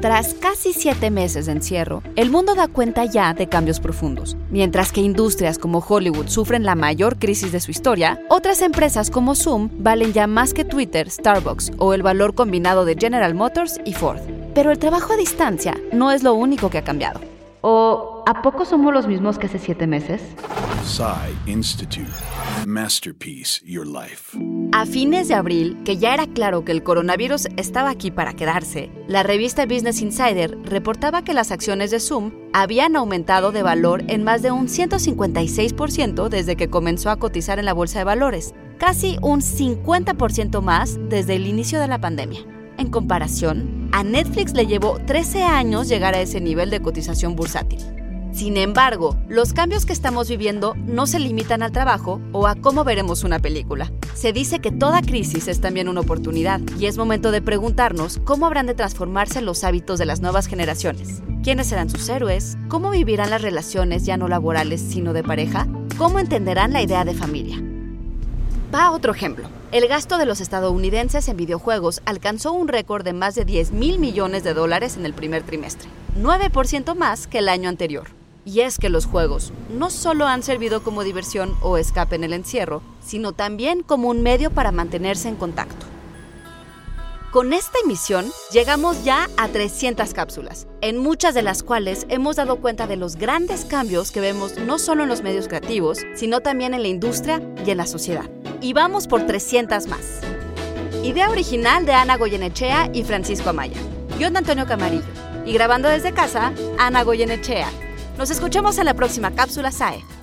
Tras casi siete meses de encierro, el mundo da cuenta ya de cambios profundos. Mientras que industrias como Hollywood sufren la mayor crisis de su historia, otras empresas como Zoom valen ya más que Twitter, Starbucks o el valor combinado de General Motors y Ford. Pero el trabajo a distancia no es lo único que ha cambiado. ¿O a poco somos los mismos que hace siete meses? Institute. Masterpiece Your Life. A fines de abril, que ya era claro que el coronavirus estaba aquí para quedarse, la revista Business Insider reportaba que las acciones de Zoom habían aumentado de valor en más de un 156% desde que comenzó a cotizar en la bolsa de valores, casi un 50% más desde el inicio de la pandemia. En comparación, a Netflix le llevó 13 años llegar a ese nivel de cotización bursátil. Sin embargo, los cambios que estamos viviendo no se limitan al trabajo o a cómo veremos una película. Se dice que toda crisis es también una oportunidad y es momento de preguntarnos cómo habrán de transformarse los hábitos de las nuevas generaciones. ¿Quiénes serán sus héroes? ¿Cómo vivirán las relaciones ya no laborales sino de pareja? ¿Cómo entenderán la idea de familia? Va otro ejemplo. El gasto de los estadounidenses en videojuegos alcanzó un récord de más de 10 mil millones de dólares en el primer trimestre, 9% más que el año anterior. Y es que los juegos no solo han servido como diversión o escape en el encierro, sino también como un medio para mantenerse en contacto. Con esta emisión llegamos ya a 300 cápsulas, en muchas de las cuales hemos dado cuenta de los grandes cambios que vemos no solo en los medios creativos, sino también en la industria y en la sociedad. Y vamos por 300 más. Idea original de Ana Goyenechea y Francisco Amaya. De Antonio Camarillo. Y grabando desde casa, Ana Goyenechea. Nos escuchamos en la próxima cápsula SAE.